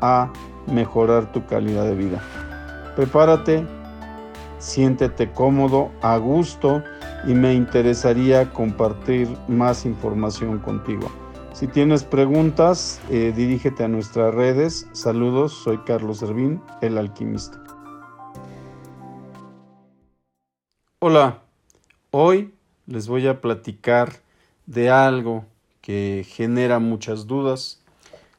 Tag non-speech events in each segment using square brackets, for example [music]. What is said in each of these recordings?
a mejorar tu calidad de vida. Prepárate, siéntete cómodo, a gusto y me interesaría compartir más información contigo. Si tienes preguntas, eh, dirígete a nuestras redes. Saludos, soy Carlos Servín, el alquimista. Hola, hoy les voy a platicar de algo que genera muchas dudas.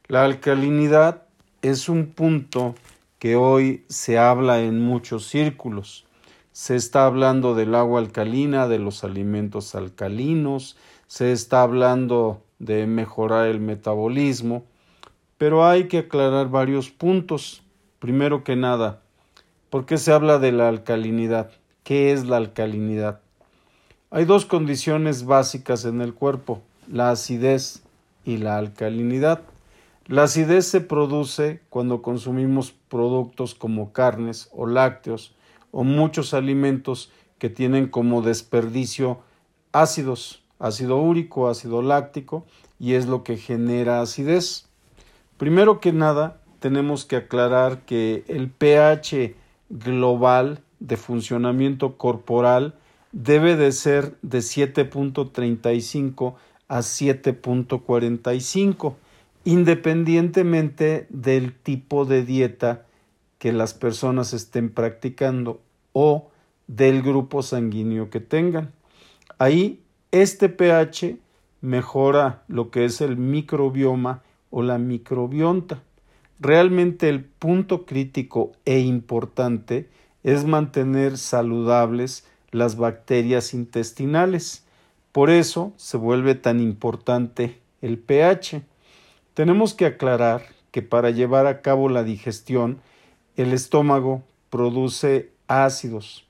La alcalinidad es un punto que hoy se habla en muchos círculos. Se está hablando del agua alcalina, de los alimentos alcalinos, se está hablando de mejorar el metabolismo, pero hay que aclarar varios puntos. Primero que nada, ¿por qué se habla de la alcalinidad? ¿Qué es la alcalinidad? Hay dos condiciones básicas en el cuerpo, la acidez y la alcalinidad. La acidez se produce cuando consumimos productos como carnes o lácteos o muchos alimentos que tienen como desperdicio ácidos, ácido úrico, ácido láctico, y es lo que genera acidez. Primero que nada, tenemos que aclarar que el pH global de funcionamiento corporal debe de ser de 7.35 a 7.45 independientemente del tipo de dieta que las personas estén practicando o del grupo sanguíneo que tengan. Ahí este pH mejora lo que es el microbioma o la microbionta. Realmente el punto crítico e importante es mantener saludables las bacterias intestinales. Por eso se vuelve tan importante el pH. Tenemos que aclarar que para llevar a cabo la digestión, el estómago produce ácidos,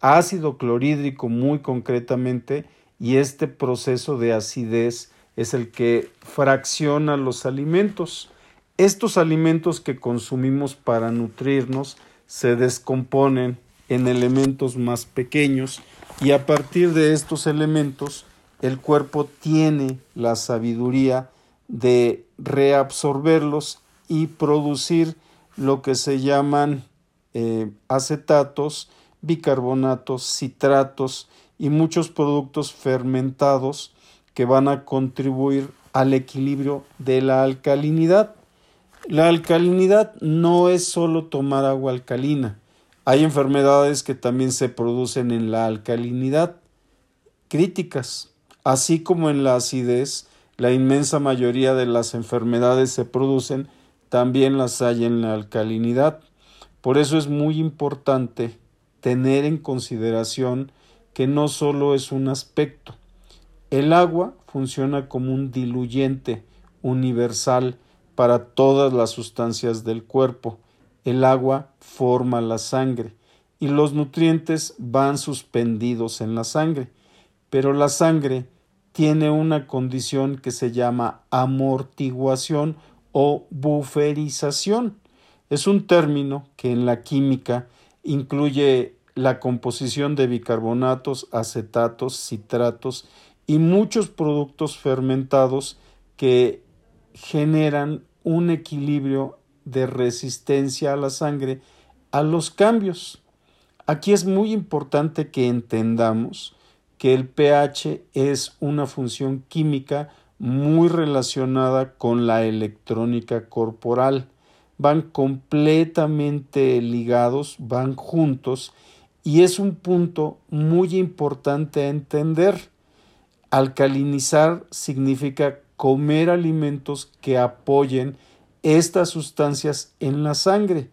ácido clorhídrico muy concretamente, y este proceso de acidez es el que fracciona los alimentos. Estos alimentos que consumimos para nutrirnos se descomponen en elementos más pequeños y a partir de estos elementos el cuerpo tiene la sabiduría de reabsorberlos y producir lo que se llaman eh, acetatos, bicarbonatos, citratos y muchos productos fermentados que van a contribuir al equilibrio de la alcalinidad. La alcalinidad no es solo tomar agua alcalina. Hay enfermedades que también se producen en la alcalinidad críticas, así como en la acidez la inmensa mayoría de las enfermedades se producen, también las hay en la alcalinidad. Por eso es muy importante tener en consideración que no solo es un aspecto. El agua funciona como un diluyente universal para todas las sustancias del cuerpo. El agua forma la sangre y los nutrientes van suspendidos en la sangre. Pero la sangre tiene una condición que se llama amortiguación o buferización. Es un término que en la química incluye la composición de bicarbonatos, acetatos, citratos y muchos productos fermentados que generan un equilibrio de resistencia a la sangre a los cambios. Aquí es muy importante que entendamos que el pH es una función química muy relacionada con la electrónica corporal. Van completamente ligados, van juntos y es un punto muy importante a entender. Alcalinizar significa comer alimentos que apoyen estas sustancias en la sangre.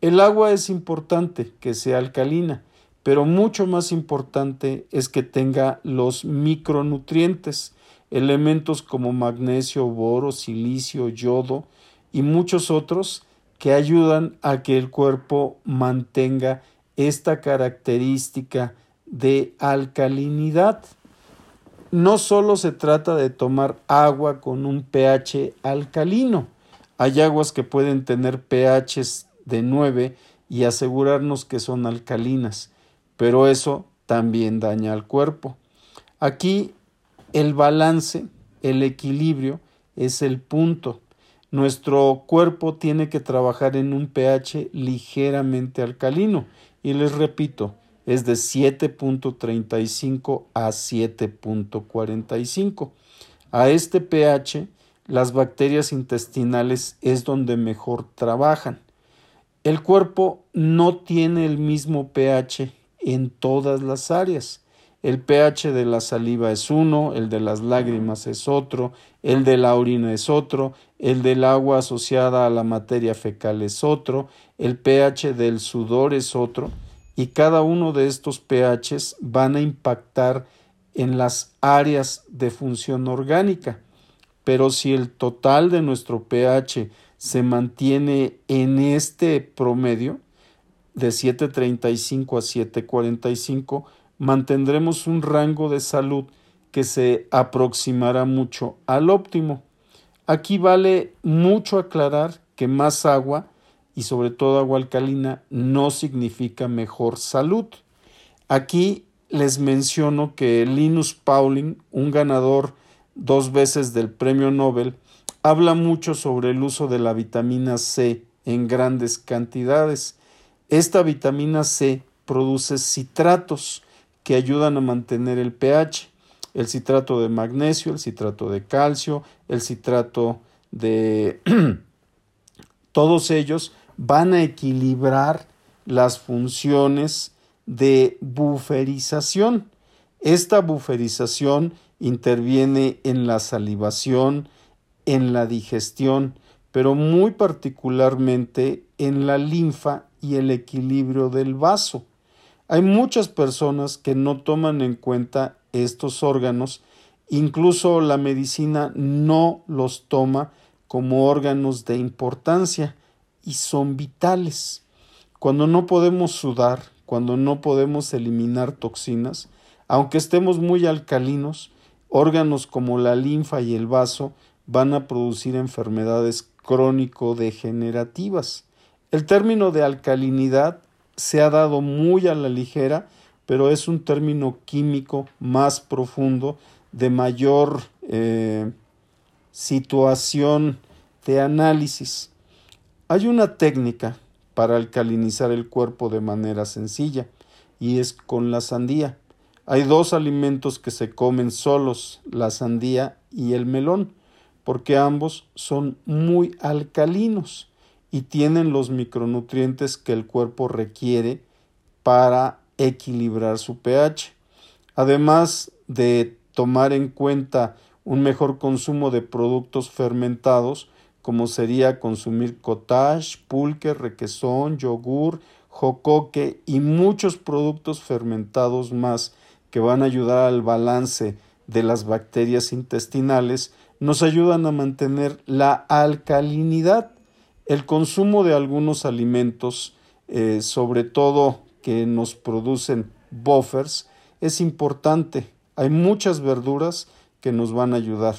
El agua es importante que sea alcalina, pero mucho más importante es que tenga los micronutrientes, elementos como magnesio, boro, silicio, yodo y muchos otros que ayudan a que el cuerpo mantenga esta característica de alcalinidad. No solo se trata de tomar agua con un pH alcalino, hay aguas que pueden tener pHs de 9 y asegurarnos que son alcalinas, pero eso también daña al cuerpo. Aquí el balance, el equilibrio es el punto. Nuestro cuerpo tiene que trabajar en un pH ligeramente alcalino y les repito, es de 7.35 a 7.45. A este pH, las bacterias intestinales es donde mejor trabajan. El cuerpo no tiene el mismo pH en todas las áreas. El pH de la saliva es uno, el de las lágrimas es otro, el de la orina es otro, el del agua asociada a la materia fecal es otro, el pH del sudor es otro, y cada uno de estos pHs van a impactar en las áreas de función orgánica. Pero si el total de nuestro pH se mantiene en este promedio de 7.35 a 7.45, mantendremos un rango de salud que se aproximará mucho al óptimo. Aquí vale mucho aclarar que más agua y sobre todo agua alcalina no significa mejor salud. Aquí les menciono que Linus Pauling, un ganador dos veces del premio Nobel, habla mucho sobre el uso de la vitamina C en grandes cantidades. Esta vitamina C produce citratos que ayudan a mantener el pH el citrato de magnesio, el citrato de calcio, el citrato de... [clears throat] Todos ellos van a equilibrar las funciones de buferización. Esta buferización interviene en la salivación, en la digestión, pero muy particularmente en la linfa y el equilibrio del vaso. Hay muchas personas que no toman en cuenta estos órganos, incluso la medicina no los toma como órganos de importancia y son vitales. Cuando no podemos sudar, cuando no podemos eliminar toxinas, aunque estemos muy alcalinos, órganos como la linfa y el vaso van a producir enfermedades crónico-degenerativas. El término de alcalinidad se ha dado muy a la ligera pero es un término químico más profundo, de mayor eh, situación de análisis. Hay una técnica para alcalinizar el cuerpo de manera sencilla y es con la sandía. Hay dos alimentos que se comen solos, la sandía y el melón, porque ambos son muy alcalinos y tienen los micronutrientes que el cuerpo requiere para equilibrar su pH. Además de tomar en cuenta un mejor consumo de productos fermentados, como sería consumir cottage, pulque, requesón, yogur, jocoque y muchos productos fermentados más que van a ayudar al balance de las bacterias intestinales, nos ayudan a mantener la alcalinidad. El consumo de algunos alimentos, eh, sobre todo que nos producen buffers es importante. Hay muchas verduras que nos van a ayudar.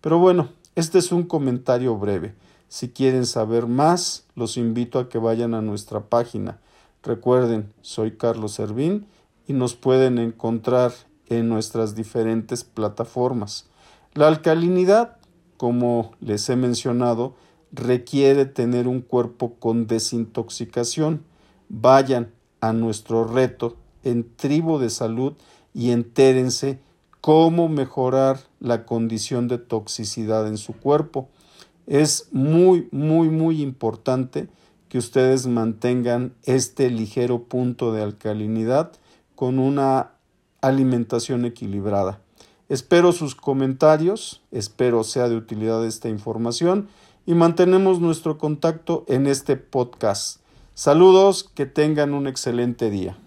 Pero bueno, este es un comentario breve. Si quieren saber más, los invito a que vayan a nuestra página. Recuerden, soy Carlos Servín y nos pueden encontrar en nuestras diferentes plataformas. La alcalinidad, como les he mencionado, requiere tener un cuerpo con desintoxicación. Vayan a nuestro reto en tribu de salud y entérense cómo mejorar la condición de toxicidad en su cuerpo. Es muy, muy, muy importante que ustedes mantengan este ligero punto de alcalinidad con una alimentación equilibrada. Espero sus comentarios, espero sea de utilidad esta información y mantenemos nuestro contacto en este podcast. Saludos, que tengan un excelente día.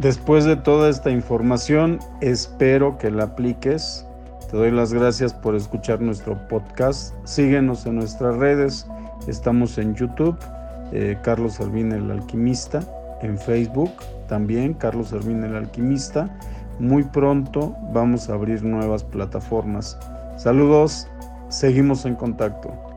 Después de toda esta información, espero que la apliques. Te doy las gracias por escuchar nuestro podcast. Síguenos en nuestras redes. Estamos en YouTube, eh, Carlos Servín el Alquimista, en Facebook también, Carlos Servín el Alquimista. Muy pronto vamos a abrir nuevas plataformas. Saludos, seguimos en contacto.